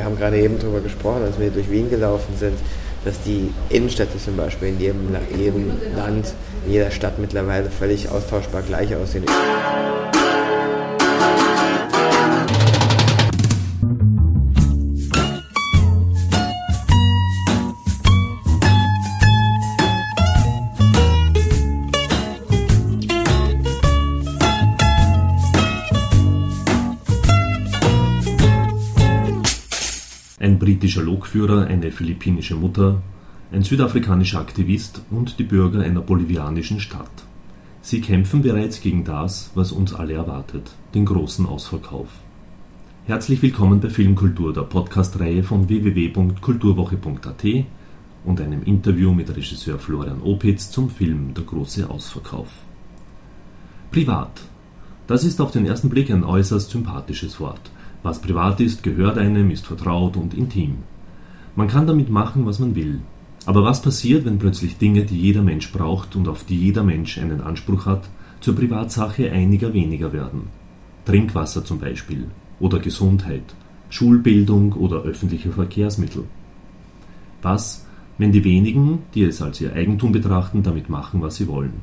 Wir haben gerade eben darüber gesprochen, als wir durch Wien gelaufen sind, dass die Innenstädte zum Beispiel in jedem, jedem Land, in jeder Stadt mittlerweile völlig austauschbar gleich aussehen. Lokführer, eine philippinische Mutter, ein südafrikanischer Aktivist und die Bürger einer bolivianischen Stadt. Sie kämpfen bereits gegen das, was uns alle erwartet, den großen Ausverkauf. Herzlich willkommen bei Filmkultur, der Podcast-Reihe von www.kulturwoche.at und einem Interview mit Regisseur Florian Opitz zum Film Der große Ausverkauf. Privat. Das ist auf den ersten Blick ein äußerst sympathisches Wort. Was privat ist, gehört einem, ist vertraut und intim. Man kann damit machen, was man will. Aber was passiert, wenn plötzlich Dinge, die jeder Mensch braucht und auf die jeder Mensch einen Anspruch hat, zur Privatsache einiger weniger werden? Trinkwasser zum Beispiel oder Gesundheit, Schulbildung oder öffentliche Verkehrsmittel. Was, wenn die wenigen, die es als ihr Eigentum betrachten, damit machen, was sie wollen?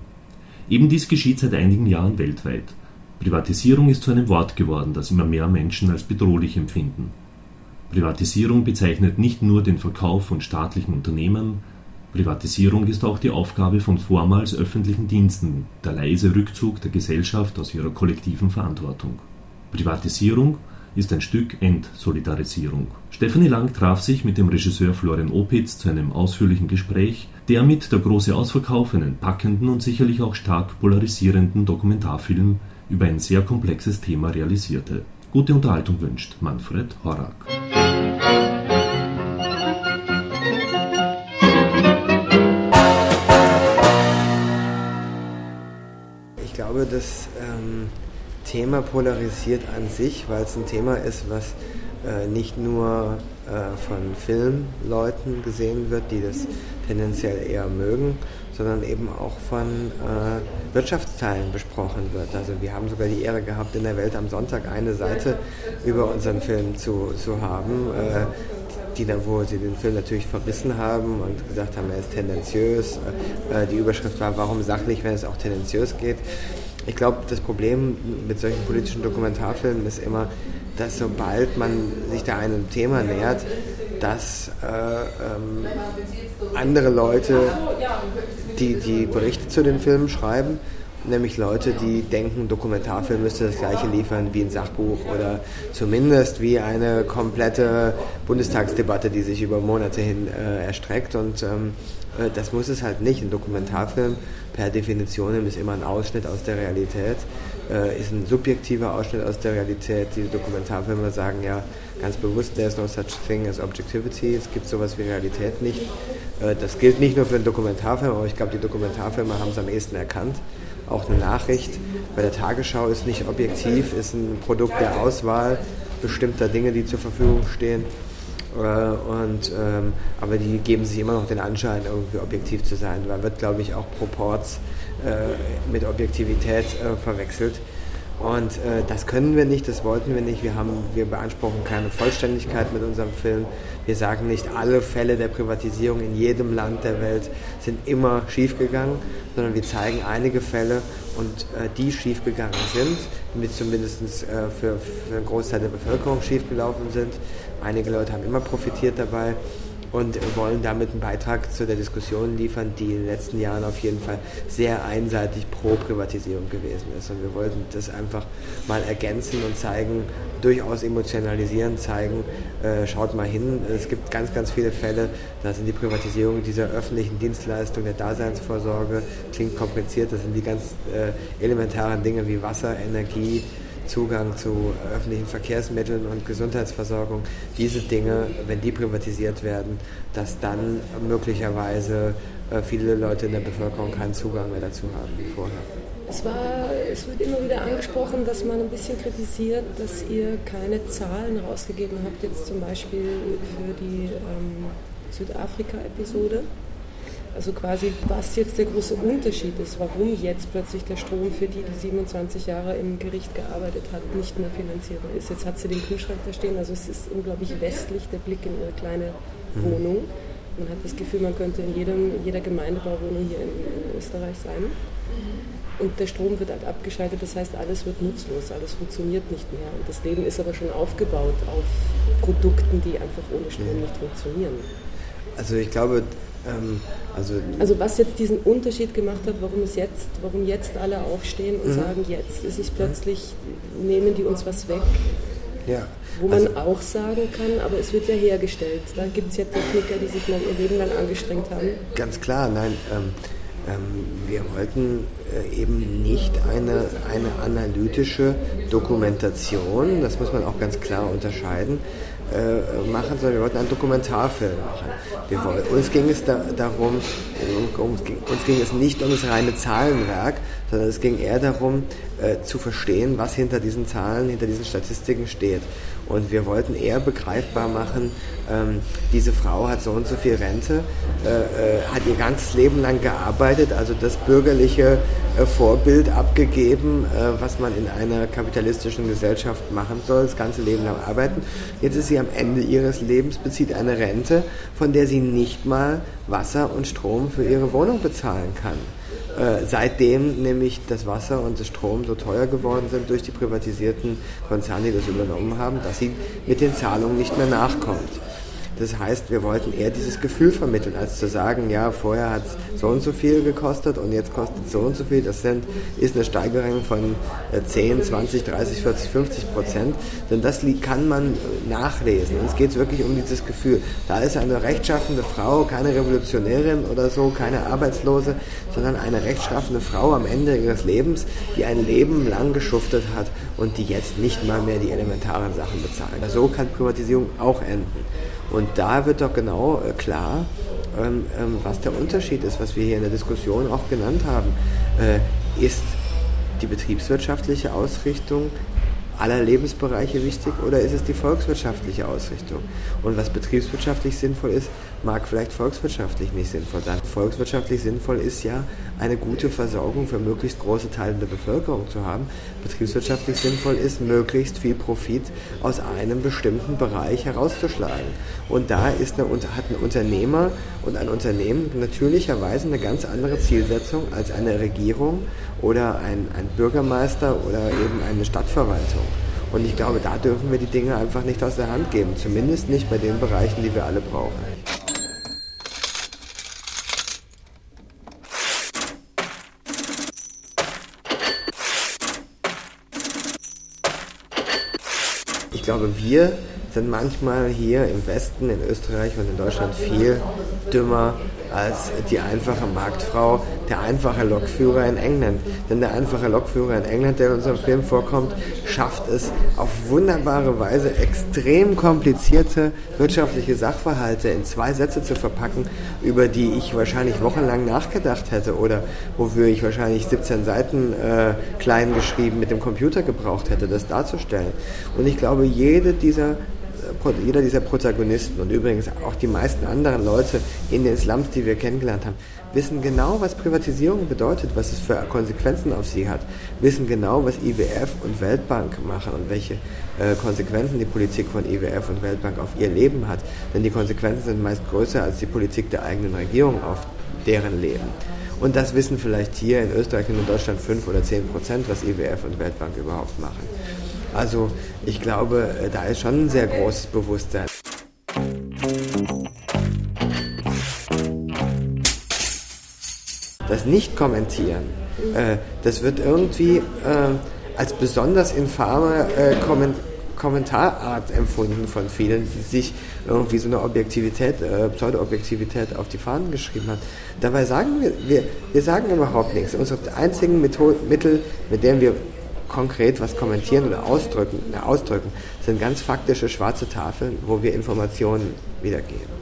Eben dies geschieht seit einigen Jahren weltweit Privatisierung ist zu einem Wort geworden, das immer mehr Menschen als bedrohlich empfinden. Privatisierung bezeichnet nicht nur den Verkauf von staatlichen Unternehmen, Privatisierung ist auch die Aufgabe von vormals öffentlichen Diensten, der leise Rückzug der Gesellschaft aus ihrer kollektiven Verantwortung. Privatisierung ist ein Stück Entsolidarisierung. Stefanie Lang traf sich mit dem Regisseur Florian Opitz zu einem ausführlichen Gespräch, der mit Der große Ausverkauf einen packenden und sicherlich auch stark polarisierenden Dokumentarfilm über ein sehr komplexes Thema realisierte. Gute Unterhaltung wünscht Manfred Horak. Ich glaube, das ähm, Thema polarisiert an sich, weil es ein Thema ist, was äh, nicht nur von Filmleuten gesehen wird, die das tendenziell eher mögen, sondern eben auch von äh, Wirtschaftsteilen besprochen wird. Also wir haben sogar die Ehre gehabt, in der Welt am Sonntag eine Seite über unseren Film zu, zu haben, äh, die dann, wo sie den Film natürlich verrissen haben und gesagt haben, er ist tendenziös. Äh, die Überschrift war, warum sachlich, wenn es auch tendenziös geht. Ich glaube, das Problem mit solchen politischen Dokumentarfilmen ist immer, dass sobald man sich da einem Thema nähert, dass äh, ähm, andere Leute, die die Berichte zu den Filmen schreiben, nämlich Leute, die denken, Dokumentarfilm müsste das gleiche liefern wie ein Sachbuch oder zumindest wie eine komplette Bundestagsdebatte, die sich über Monate hin äh, erstreckt. Und ähm, äh, das muss es halt nicht. Ein Dokumentarfilm per Definition ist immer ein Ausschnitt aus der Realität, äh, ist ein subjektiver Ausschnitt aus der Realität. Die Dokumentarfilme sagen ja ganz bewusst, there's no such thing as objectivity. Es gibt sowas wie Realität nicht. Äh, das gilt nicht nur für einen Dokumentarfilm, aber ich glaube, die Dokumentarfilme haben es am ehesten erkannt. Auch eine Nachricht bei der Tagesschau ist nicht objektiv, ist ein Produkt der Auswahl bestimmter Dinge, die zur Verfügung stehen. Äh, und, ähm, aber die geben sich immer noch den Anschein, irgendwie objektiv zu sein. Da wird, glaube ich, auch Proports äh, mit Objektivität äh, verwechselt. Und äh, das können wir nicht, das wollten wir nicht. Wir, haben, wir beanspruchen keine Vollständigkeit mit unserem Film. Wir sagen nicht, alle Fälle der Privatisierung in jedem Land der Welt sind immer schiefgegangen, sondern wir zeigen einige Fälle und äh, die schiefgegangen sind, die zumindest äh, für, für einen Großteil der Bevölkerung schiefgelaufen sind. Einige Leute haben immer profitiert dabei und wollen damit einen Beitrag zu der Diskussion liefern, die in den letzten Jahren auf jeden Fall sehr einseitig pro Privatisierung gewesen ist. Und wir wollten das einfach mal ergänzen und zeigen, durchaus emotionalisieren, zeigen, äh, schaut mal hin, es gibt ganz, ganz viele Fälle, da sind die Privatisierung dieser öffentlichen Dienstleistung, der Daseinsvorsorge, klingt kompliziert, das sind die ganz äh, elementaren Dinge wie Wasser, Energie, Zugang zu öffentlichen Verkehrsmitteln und Gesundheitsversorgung, diese Dinge, wenn die privatisiert werden, dass dann möglicherweise äh, viele Leute in der Bevölkerung keinen Zugang mehr dazu haben wie vorher. Es, war, es wird immer wieder angesprochen, dass man ein bisschen kritisiert, dass ihr keine Zahlen rausgegeben habt, jetzt zum Beispiel für die ähm, Südafrika-Episode. Also quasi, was jetzt der große Unterschied ist, warum jetzt plötzlich der Strom für die, die 27 Jahre im Gericht gearbeitet hat, nicht mehr finanzierbar ist. Jetzt hat sie den Kühlschrank da stehen, also es ist unglaublich westlich der Blick in ihre kleine mhm. Wohnung. Man hat das Gefühl, man könnte in, jedem, jeder Gemeindebauwohnung hier in, in Österreich sein. Und der Strom wird halt abgeschaltet, das heißt, alles wird nutzlos, alles funktioniert nicht mehr. Und das Leben ist aber schon aufgebaut auf Produkten, die einfach ohne Strom nicht funktionieren. Also ich glaube, ähm, also, also was jetzt diesen Unterschied gemacht hat, warum es jetzt, warum jetzt alle aufstehen und mhm. sagen, jetzt ist es plötzlich, nehmen die uns was weg. Ja. Wo man also, auch sagen kann, aber es wird ja hergestellt. Da gibt es ja Techniker, die sich mal ihr Leben lang angestrengt haben. Ganz klar, nein. Ähm, ähm, wir wollten äh, eben nicht eine, eine analytische Dokumentation, das muss man auch ganz klar unterscheiden, äh, machen, sondern wir wollten einen Dokumentarfilm machen. Wir uns ging es da, darum, uns ging, uns ging es nicht um das reine Zahlenwerk, sondern es ging eher darum, äh, zu verstehen, was hinter diesen Zahlen, hinter diesen Statistiken steht. Und wir wollten eher begreifbar machen, ähm, diese Frau hat so und so viel Rente, äh, äh, hat ihr ganzes Leben lang gearbeitet, also das bürgerliche äh, Vorbild abgegeben, äh, was man in einer kapitalistischen Gesellschaft machen soll, das ganze Leben lang arbeiten. Jetzt ist sie am Ende ihres Lebens, bezieht eine Rente, von der sie nicht mal Wasser und Strom für ihre Wohnung bezahlen kann. Äh, seitdem nämlich das Wasser und das Strom so teuer geworden sind durch die privatisierten Konzerne, die das übernommen haben, dass sie mit den Zahlungen nicht mehr nachkommt. Das heißt, wir wollten eher dieses Gefühl vermitteln, als zu sagen, ja, vorher hat es so und so viel gekostet und jetzt kostet es so und so viel. Das sind, ist eine Steigerung von 10, 20, 30, 40, 50 Prozent. Denn das kann man nachlesen. Und es geht wirklich um dieses Gefühl. Da ist eine rechtschaffende Frau, keine Revolutionärin oder so, keine Arbeitslose, sondern eine rechtschaffende Frau am Ende ihres Lebens, die ein Leben lang geschuftet hat und die jetzt nicht mal mehr die elementaren Sachen bezahlt. So kann Privatisierung auch enden. Und da wird doch genau äh, klar, ähm, ähm, was der Unterschied ist, was wir hier in der Diskussion auch genannt haben. Äh, ist die betriebswirtschaftliche Ausrichtung aller Lebensbereiche wichtig oder ist es die volkswirtschaftliche Ausrichtung? Und was betriebswirtschaftlich sinnvoll ist, mag vielleicht volkswirtschaftlich nicht sinnvoll sein. Volkswirtschaftlich sinnvoll ist ja, eine gute Versorgung für möglichst große Teile der Bevölkerung zu haben. Betriebswirtschaftlich sinnvoll ist, möglichst viel Profit aus einem bestimmten Bereich herauszuschlagen. Und da ist eine, hat ein Unternehmer und ein Unternehmen natürlicherweise eine ganz andere Zielsetzung als eine Regierung oder ein, ein Bürgermeister oder eben eine Stadtverwaltung. Und ich glaube, da dürfen wir die Dinge einfach nicht aus der Hand geben, zumindest nicht bei den Bereichen, die wir alle brauchen. glaube, wir sind manchmal hier im Westen, in Österreich und in Deutschland viel dümmer als die einfache Marktfrau, der einfache Lokführer in England. Denn der einfache Lokführer in England, der in unserem Film vorkommt, schafft es auf wunderbare Weise, extrem komplizierte wirtschaftliche Sachverhalte in zwei Sätze zu verpacken, über die ich wahrscheinlich wochenlang nachgedacht hätte oder wofür ich wahrscheinlich 17 Seiten äh, klein geschrieben mit dem Computer gebraucht hätte, das darzustellen. Und ich glaube, jede dieser jeder dieser Protagonisten und übrigens auch die meisten anderen Leute in den Slums, die wir kennengelernt haben, wissen genau, was Privatisierung bedeutet, was es für Konsequenzen auf sie hat, wissen genau, was IWF und Weltbank machen und welche äh, Konsequenzen die Politik von IWF und Weltbank auf ihr Leben hat. Denn die Konsequenzen sind meist größer als die Politik der eigenen Regierung auf deren Leben. Und das wissen vielleicht hier in Österreich und in Deutschland 5 oder 10 Prozent, was IWF und Weltbank überhaupt machen. Also ich glaube, äh, da ist schon ein sehr großes Bewusstsein. Das Nicht-Kommentieren, äh, das wird irgendwie äh, als besonders infame äh, Komment Kommentarart empfunden von vielen, die sich irgendwie so eine Objektivität, äh, Pseudo-Objektivität auf die Fahnen geschrieben hat. Dabei sagen wir, wir, wir sagen überhaupt nichts. Unsere einzigen Methoden, Mittel, mit denen wir konkret was kommentieren oder ausdrücken, äh, ausdrücken, sind ganz faktische schwarze Tafeln, wo wir Informationen wiedergeben.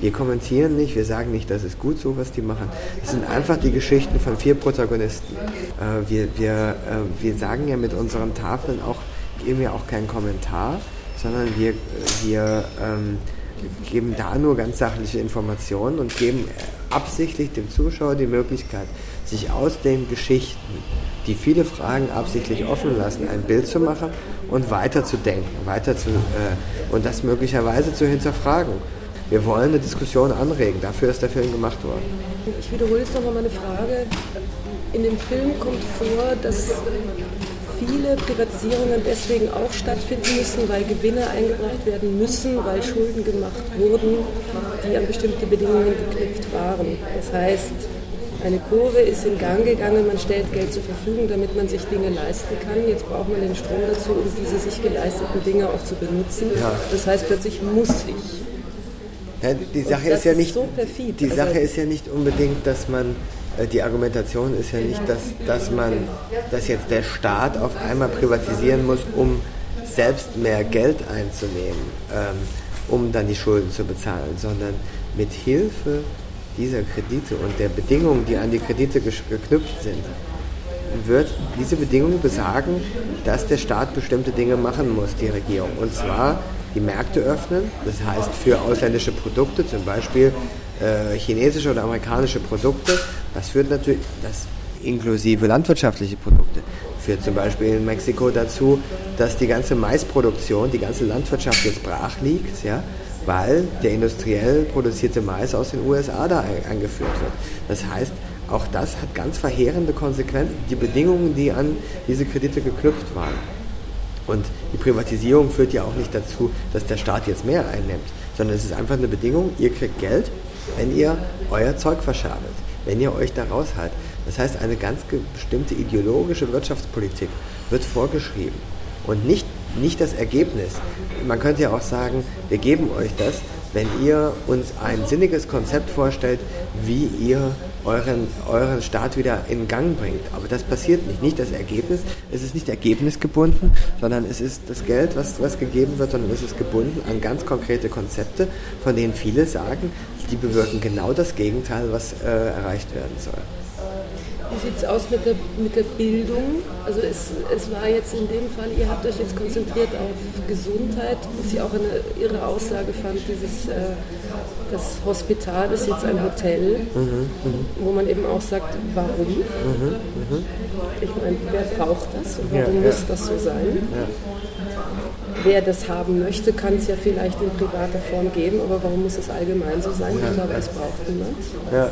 Wir kommentieren nicht, wir sagen nicht, das ist gut so, was die machen. Es sind einfach die Geschichten von vier Protagonisten. Äh, wir, wir, äh, wir sagen ja mit unseren Tafeln auch, geben ja auch keinen Kommentar, sondern wir, wir ähm, geben da nur ganz sachliche Informationen und geben absichtlich dem Zuschauer die Möglichkeit, sich aus den Geschichten, die viele Fragen absichtlich offen lassen, ein Bild zu machen und weiterzudenken, weiter zu, äh, und das möglicherweise zu hinterfragen. Wir wollen eine Diskussion anregen, dafür ist der Film gemacht worden. Ich wiederhole jetzt nochmal meine Frage. In dem Film kommt vor, dass viele Privatisierungen deswegen auch stattfinden müssen, weil Gewinne eingebracht werden müssen, weil Schulden gemacht wurden, die an bestimmte Bedingungen geknüpft waren. Das heißt, eine Kurve ist in Gang gegangen, man stellt Geld zur Verfügung, damit man sich Dinge leisten kann. Jetzt braucht man den Strom dazu, um diese sich geleisteten Dinge auch zu benutzen. Ja. Das heißt, plötzlich muss ich. Ja, die Sache ist ja nicht, so die Sache also, ist ja nicht unbedingt, dass man die Argumentation ist ja nicht, dass, dass man, dass jetzt der Staat auf einmal privatisieren muss, um selbst mehr Geld einzunehmen, ähm, um dann die Schulden zu bezahlen, sondern mit Hilfe dieser Kredite und der Bedingungen, die an die Kredite geknüpft sind, wird diese Bedingung besagen, dass der Staat bestimmte Dinge machen muss, die Regierung. Und zwar die Märkte öffnen, das heißt für ausländische Produkte, zum Beispiel äh, chinesische oder amerikanische Produkte, das führt natürlich, das inklusive landwirtschaftliche Produkte, führt zum Beispiel in Mexiko dazu, dass die ganze Maisproduktion, die ganze Landwirtschaft jetzt brach liegt, ja, weil der industriell produzierte Mais aus den USA da eingeführt wird. Das heißt, auch das hat ganz verheerende Konsequenzen, die Bedingungen, die an diese Kredite geknüpft waren. Und die Privatisierung führt ja auch nicht dazu, dass der Staat jetzt mehr einnimmt, sondern es ist einfach eine Bedingung, ihr kriegt Geld, wenn ihr euer Zeug verschabelt, wenn ihr euch da raushaltet. Das heißt, eine ganz bestimmte ideologische Wirtschaftspolitik wird vorgeschrieben und nicht nicht das Ergebnis. Man könnte ja auch sagen, wir geben euch das, wenn ihr uns ein sinniges Konzept vorstellt, wie ihr euren, euren Staat wieder in Gang bringt. Aber das passiert nicht. Nicht das Ergebnis. Es ist nicht ergebnisgebunden, sondern es ist das Geld, was, was gegeben wird, sondern es ist gebunden an ganz konkrete Konzepte, von denen viele sagen, die bewirken genau das Gegenteil, was äh, erreicht werden soll. Wie sieht es aus mit der, mit der Bildung? Also es, es war jetzt in dem Fall, ihr habt euch jetzt konzentriert auf Gesundheit, was ich auch eine irre Aussage fand, dieses, äh, das Hospital ist jetzt ein Hotel, mhm, mhm. wo man eben auch sagt, warum? Mhm, mhm. ich meine, wer braucht das und warum ja, muss ja. das so sein? Ja. Wer das haben möchte, kann es ja vielleicht in privater Form geben, aber warum muss es allgemein so sein? Ich glaube, es braucht niemand. Ja.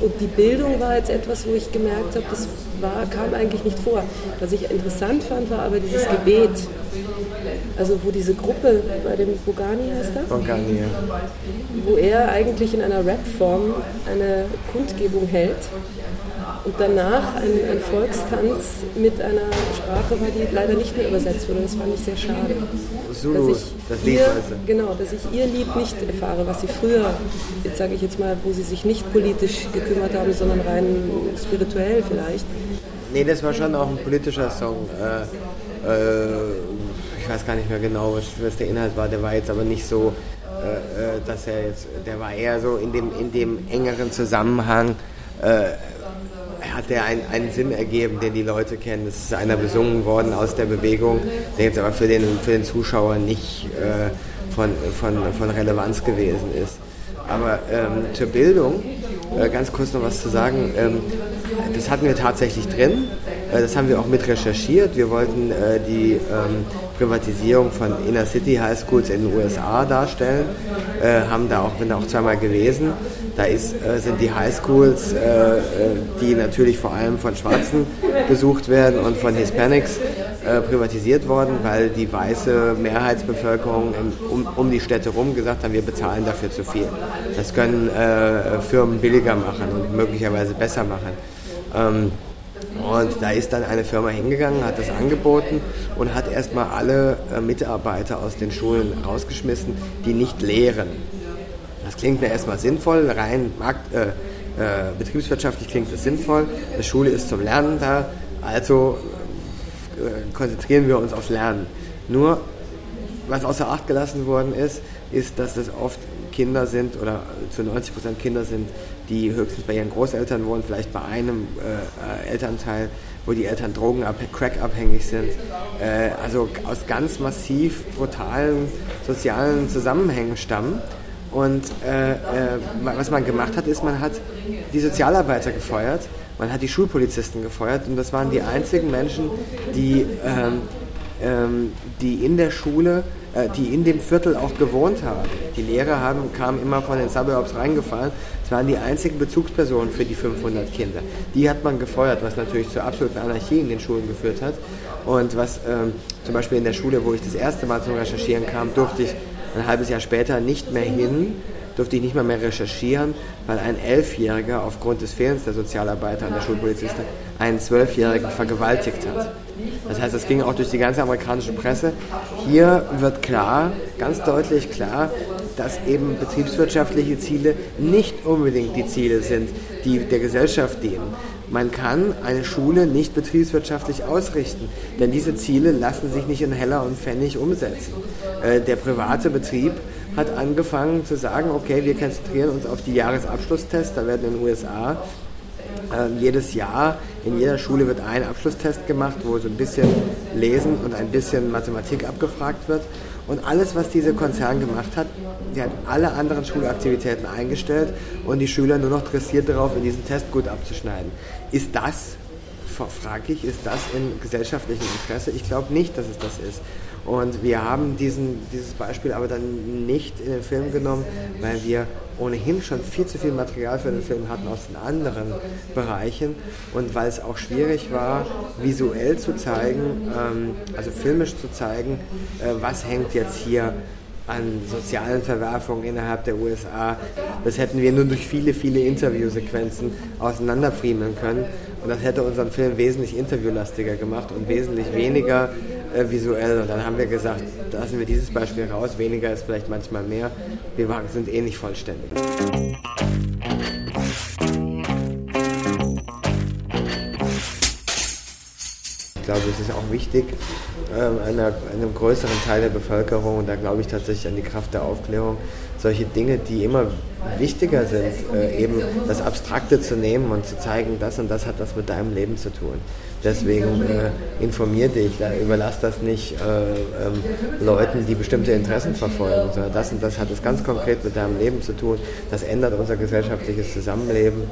Und die Bildung war jetzt etwas, wo ich gemerkt habe, das war, kam eigentlich nicht vor. Was ich interessant fand, war aber dieses Gebet. Also wo diese Gruppe bei dem Bogani heißt er? Bogani, ja. Wo er eigentlich in einer Rap-Form eine Kundgebung hält und danach ein, ein, Volkstanz mit einer Sprache war, die leider nicht mehr übersetzt wurde. Das fand ich sehr schade. Zulu, dass ich das Lied, ihr, Genau, dass ich ihr Lied nicht erfahre, was sie früher, jetzt sage ich jetzt mal, wo sie sich nicht politisch gekümmert haben, sondern rein spirituell vielleicht. Nee, das war schon auch ein politischer Song. Äh, äh, ich weiß gar nicht mehr genau, was, was, der Inhalt war. Der war jetzt aber nicht so, äh, äh dass er jetzt, der war eher so in dem, in dem engeren Zusammenhang äh, hat der einen, einen Sinn ergeben, den die Leute kennen. Es ist einer besungen worden aus der Bewegung, der jetzt aber für den, für den Zuschauer nicht äh, von, von, von Relevanz gewesen ist. Aber ähm, zur Bildung, äh, ganz kurz noch was zu sagen, ähm, das hatten wir tatsächlich drin. Äh, das haben wir auch mit recherchiert. Wir wollten äh, die ähm, Privatisierung von Inner City High Schools in den USA darstellen. Äh, haben da auch, bin da auch zweimal gewesen. Da ist, äh, sind die Highschools, äh, äh, die natürlich vor allem von Schwarzen besucht werden und von Hispanics äh, privatisiert worden, weil die weiße Mehrheitsbevölkerung in, um, um, die Städte rum gesagt haben, wir bezahlen dafür zu viel. Das können äh, Firmen billiger machen und möglicherweise besser machen. Ähm, und da ist dann eine Firma hingegangen, hat das angeboten und hat erstmal alle äh, Mitarbeiter aus den Schulen rausgeschmissen, die nicht lehren. Klingt mir erstmal sinnvoll, rein markt, äh, äh, betriebswirtschaftlich klingt es sinnvoll. Eine Schule ist zum Lernen da, also äh, konzentrieren wir uns aufs Lernen. Nur was außer Acht gelassen worden ist, ist, dass es oft Kinder sind oder zu 90 Prozent Kinder sind, die höchstens bei ihren Großeltern wohnen, vielleicht bei einem äh, Elternteil, wo die Eltern Drogen crackabhängig sind. Äh, also aus ganz massiv brutalen sozialen Zusammenhängen stammen. Und äh, äh was man gemacht hat, ist, man hat die Sozialarbeiter gefeuert, man hat die Schulpolizisten gefeuert und das waren die einzigen Menschen, die, ähm, ähm, die in der Schule äh, die in dem Viertel auch gewohnt haben. Die Lehrer haben, kamen immer von den Suburbs reingefahren. Es waren die einzigen Bezugspersonen für die 500 Kinder. Die hat man gefeuert, was natürlich zur absoluten Anarchie in den Schulen geführt hat. Und was ähm, zum Beispiel in der Schule, wo ich das erste Mal zum Recherchieren kam, durfte ich ein halbes Jahr später nicht mehr hin, durfte ich nicht mehr, mehr recherchieren, weil ein Elfjähriger aufgrund des Fehlens der Sozialarbeiter und der Schulpolizisten einen Zwölfjährigen vergewaltigt hat. Das heißt, das ging auch durch die ganze amerikanische Presse. Hier wird klar, ganz deutlich klar, dass eben betriebswirtschaftliche Ziele nicht unbedingt die Ziele sind, die der Gesellschaft dienen. Man kann eine Schule nicht betriebswirtschaftlich ausrichten, denn diese Ziele lassen sich nicht in Heller und Pfennig umsetzen. Äh, der private Betrieb hat angefangen zu sagen, okay, wir konzentrieren uns auf die Jahresabschlusstests, da werden in den USA ähm, jedes Jahr in jeder Schule wird ein Abschlusstest gemacht, wo so ein bisschen Lesen und ein bisschen Mathematik abgefragt wird. Und alles, was dieser Konzern gemacht hat, der hat alle anderen Schulaktivitäten eingestellt und die Schüler nur noch dressiert darauf, in diesen Test gut abzuschneiden. Ist das, frage ich, ist das in gesellschaftlichem Interesse? Ich glaube nicht, dass es das ist. Und wir haben diesen, dieses Beispiel aber dann nicht in den Film genommen, weil wir ohnehin schon viel zu viel Material für den Film hatten aus den anderen Bereichen und weil es auch schwierig war, visuell zu zeigen, ähm, also filmisch zu zeigen, äh, was hängt jetzt hier an sozialen Verwerfungen innerhalb der USA. Das hätten wir nur durch viele, viele Interviewsequenzen auseinanderfriemeln können. Und das hätte unseren Film wesentlich interviewlastiger gemacht und wesentlich weniger äh, visuell. Und dann haben wir gesagt, lassen wir dieses Beispiel raus. Weniger ist vielleicht manchmal mehr. Wir sind eh nicht vollständig. Ich glaube, es ist auch wichtig, ähm, einer, einem größeren Teil der Bevölkerung, und da glaube ich tatsächlich an die Kraft der Aufklärung, solche Dinge, die immer wichtiger sind, äh, eben das Abstrakte zu nehmen und zu zeigen, das und das hat was mit deinem Leben zu tun. Deswegen äh, informier dich, überlass das nicht äh, ähm, Leuten, die bestimmte Interessen verfolgen, sondern das und das hat es ganz konkret mit deinem Leben zu tun. Das ändert unser gesellschaftliches Zusammenleben.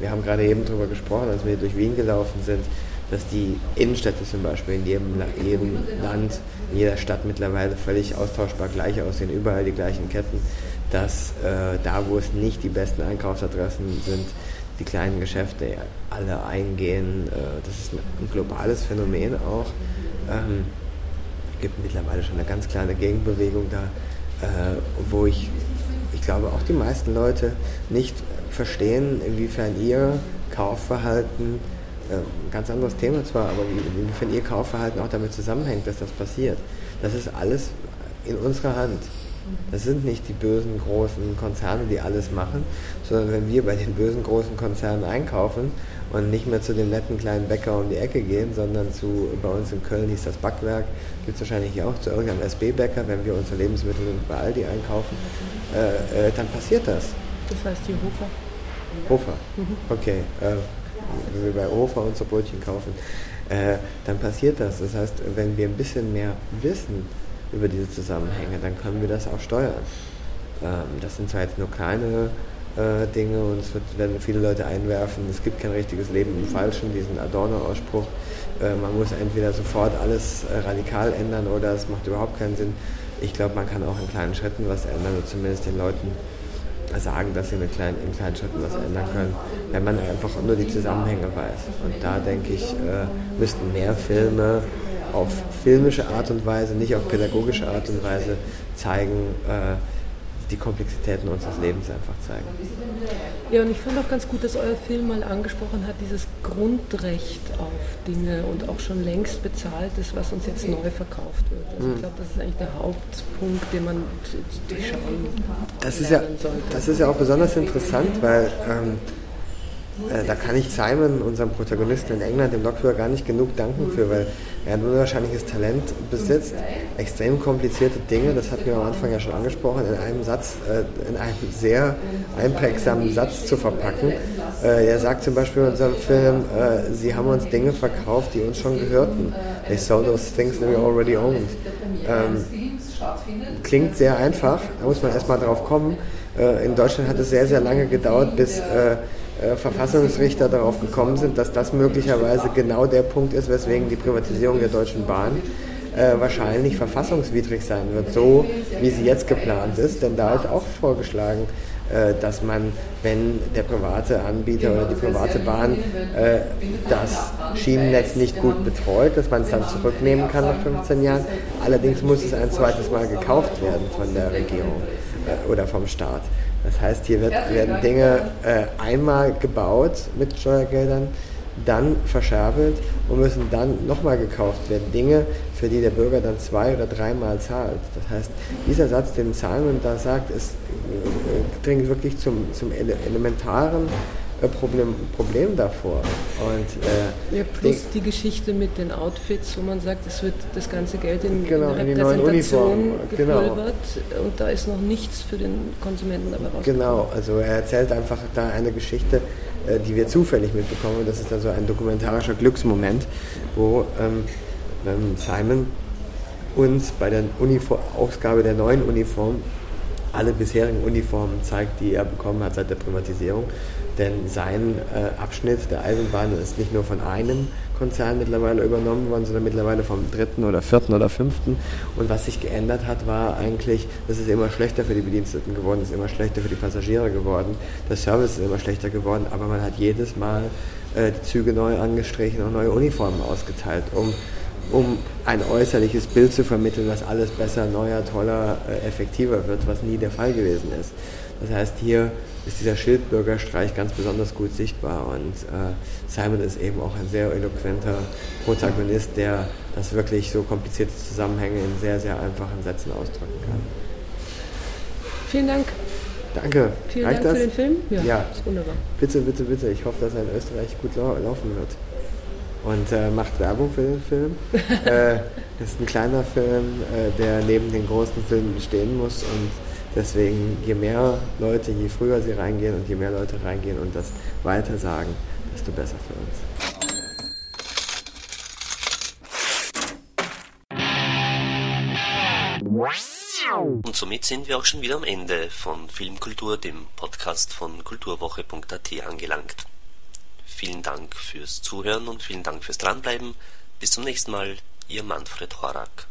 Wir haben gerade eben darüber gesprochen, als wir durch Wien gelaufen sind, dass die Innenstädte zum Beispiel in jedem, jedem Land, in jeder Stadt mittlerweile völlig austauschbar gleich aussehen, überall die gleichen Ketten, dass äh, da, wo es nicht die besten Einkaufsadressen sind, die kleinen Geschäfte alle eingehen. Äh, das ist ein globales Phänomen auch. Ähm, gibt mittlerweile schon eine ganz kleine Gegenbewegung da, äh, wo ich, ich glaube, auch die meisten Leute nicht verstehen, inwiefern ihr Kaufverhalten, äh, ein ganz anderes Thema zwar, aber inwiefern ihr Kaufverhalten auch damit zusammenhängt, dass das passiert. Das ist alles in unserer Hand. Das sind nicht die bösen großen Konzerne, die alles machen, sondern wenn wir bei den bösen großen Konzernen einkaufen und nicht mehr zu dem netten kleinen Bäcker um die Ecke gehen, sondern zu, bei uns in Köln hieß das Backwerk, gibt es wahrscheinlich hier auch zu irgendeinem SB-Bäcker, wenn wir unsere Lebensmittel bei Aldi einkaufen, äh, äh, dann passiert das. Das heißt die Hofer? Hofer, mhm. okay. Äh, wenn wir bei Hofer unsere Brötchen kaufen, äh, dann passiert das. Das heißt, wenn wir ein bisschen mehr wissen, über diese Zusammenhänge, dann können wir das auch steuern. Ähm, das sind zwar jetzt nur kleine äh, Dinge und es wird, werden viele Leute einwerfen, es gibt kein richtiges Leben im Falschen, diesen Adorno-Ausspruch. Äh, man muss entweder sofort alles äh, radikal ändern oder es macht überhaupt keinen Sinn. Ich glaube, man kann auch in kleinen Schritten was ändern oder zumindest den Leuten sagen, dass sie mit kleinen, in kleinen Schritten was ändern können, wenn man einfach nur die Zusammenhänge weiß. Und da denke ich, äh, müssten mehr Filme auf filmische Art und Weise, nicht auf pädagogische Art und Weise zeigen, äh, die Komplexitäten unseres Lebens einfach zeigen. Ja, und ich fand auch ganz gut, dass euer Film mal angesprochen hat, dieses Grundrecht auf Dinge und auch schon längst bezahlt ist, was uns jetzt neu verkauft wird. Also ich hm. glaube, das ist eigentlich der Hauptpunkt, den man durchschauen das ist ja, sollte. Das ist ja auch besonders interessant, weil ähm, äh, da kann ich Simon, unserem Protagonisten in England, dem Lokführer, gar nicht genug danken für, weil er ein unwahrscheinliches Talent besitzt, extrem komplizierte Dinge, das hatten wir am Anfang ja schon angesprochen, in einem Satz, äh, in einem sehr einprägsamen Satz zu verpacken. Äh, er sagt zum Beispiel in unserem Film, äh, sie haben uns Dinge verkauft, die uns schon gehörten. They sold those things that we already owned. Ähm, klingt sehr einfach, da muss man erstmal drauf kommen. Äh, in Deutschland hat es sehr, sehr lange gedauert, bis äh, äh, Verfassungsrichter darauf gekommen sind, dass das möglicherweise genau der Punkt ist, weswegen die Privatisierung der Deutschen Bahn wahrscheinlich verfassungswidrig sein wird, so wie sie jetzt geplant ist. Denn da ist auch vorgeschlagen, dass man, wenn der private Anbieter oder die private Bahn das Schienennetz nicht gut betreut, dass man es dann zurücknehmen kann nach 15 Jahren. Allerdings muss es ein zweites Mal gekauft werden von der Regierung oder vom Staat. Das heißt, hier wird, werden Dinge äh, einmal gebaut mit Steuergeldern, dann verscherbelt und müssen dann nochmal gekauft werden. Dinge, für die der Bürger dann zwei oder dreimal zahlt. Das heißt, dieser Satz, den Simon da sagt, ist, äh, dringt wirklich zum, zum elementaren Problem, Problem davor. Und, äh, ja, plus die, die, Geschichte mit den Outfits, wo man sagt, es wird das ganze Geld in, genau, in, in die neuen Uniformen genau. und da ist noch nichts für den Konsumenten dabei rausgekommen. Genau, also er erzählt einfach da eine Geschichte, äh, die wir zufällig mitbekommen. Das ist dann so ein dokumentarischer Glücksmoment, wo ähm, ähm Simon uns bei der Uniform, Ausgabe der neuen Uniform alle bisherigen Uniformen zeigt, die er bekommen hat seit der Privatisierung. Denn sein äh, Abschnitt der Eisenbahn ist nicht nur von einem Konzern mittlerweile übernommen worden, sondern mittlerweile vom dritten oder vierten oder fünften. Und was sich geändert hat, war eigentlich, dass es immer schlechter für die Bediensteten geworden ist, immer schlechter für die Passagiere geworden. Der Service ist immer schlechter geworden, aber man hat jedes Mal äh, die Züge neu angestrichen und neue Uniformen ausgeteilt, um um ein äußerliches Bild zu vermitteln, dass alles besser, neuer, toller, äh, effektiver wird, was nie der Fall gewesen ist. Das heißt, hier ist dieser Schildbürgerstreich ganz besonders gut sichtbar und äh, Simon ist eben auch ein sehr eloquenter Protagonist, der das wirklich so komplizierte Zusammenhänge in sehr, sehr einfachen Sätzen ausdrücken kann. Vielen Dank. Danke. Vielen Reicht Dank das? für den Film. Ja, ja, ist wunderbar. Bitte, bitte, bitte. Ich hoffe, dass er in Österreich gut lau laufen wird und äh, macht Werbung für den Film. äh, das ist ein kleiner Film, äh, der neben den großen Filmen stehen muss und deswegen je mehr Leute, je früher sie reingehen und je mehr Leute reingehen und das weiter sagen, desto besser für uns. Und somit sind wir auch schon wieder am Ende von Filmkultur, dem Podcast von kulturwoche.at angelangt. Vielen Dank fürs Zuhören und vielen Dank fürs Dranbleiben. Bis zum nächsten Mal, Ihr Manfred Horak.